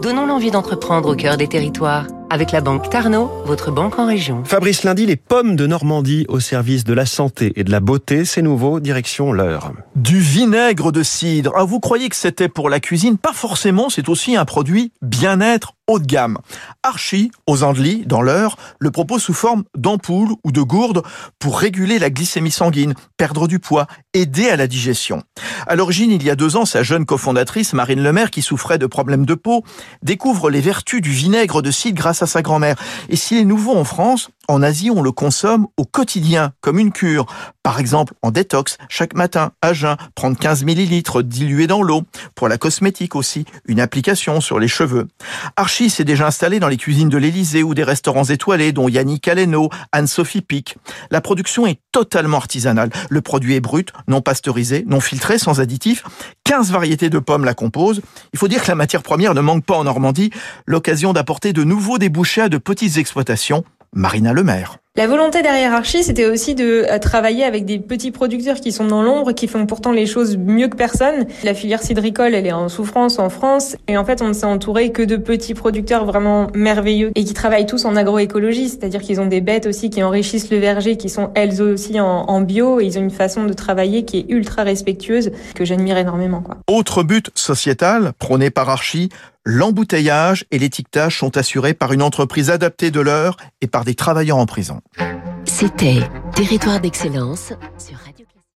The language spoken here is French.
Donnons l'envie d'entreprendre au cœur des territoires. Avec la banque Tarno, votre banque en région. Fabrice Lundi, les pommes de Normandie au service de la santé et de la beauté, c'est nouveau, direction l'heure. Du vinaigre de cidre. Ah, vous croyez que c'était pour la cuisine? Pas forcément, c'est aussi un produit bien-être haut de gamme. Archie, aux Andelys, dans l'heure, le propose sous forme d'ampoule ou de gourde pour réguler la glycémie sanguine, perdre du poids, aider à la digestion. À l'origine, il y a deux ans, sa jeune cofondatrice, Marine Lemaire, qui souffrait de problèmes de peau, découvre les vertus du vinaigre de cidre grâce à sa grand-mère. Et s'il est nouveau en France, en Asie, on le consomme au quotidien, comme une cure. Par exemple, en détox, chaque matin, à jeun, prendre 15 millilitres dilués dans l'eau. Pour la cosmétique aussi, une application sur les cheveux. Archie s'est déjà installé dans les cuisines de l'Élysée ou des restaurants étoilés, dont Yannick Aleno, Anne-Sophie Pic. La production est totalement artisanale. Le produit est brut, non pasteurisé, non filtré, sans additifs. 15 variétés de pommes la composent. Il faut dire que la matière première ne manque pas en Normandie. L'occasion d'apporter de nouveaux débouchés à de petites exploitations. Marina Lemaire. La volonté derrière Archie, c'était aussi de euh, travailler avec des petits producteurs qui sont dans l'ombre, qui font pourtant les choses mieux que personne. La filière cidricole, elle est en souffrance en France. Et en fait, on ne s'est entouré que de petits producteurs vraiment merveilleux et qui travaillent tous en agroécologie. C'est-à-dire qu'ils ont des bêtes aussi qui enrichissent le verger, qui sont elles aussi en, bio. Et ils ont une façon de travailler qui est ultra respectueuse, que j'admire énormément. Quoi. Autre but sociétal prôné par Archie, l'embouteillage et l'étiquetage sont assurés par une entreprise adaptée de l'heure et par des travailleurs en prison. C'était Territoire d'excellence sur Radio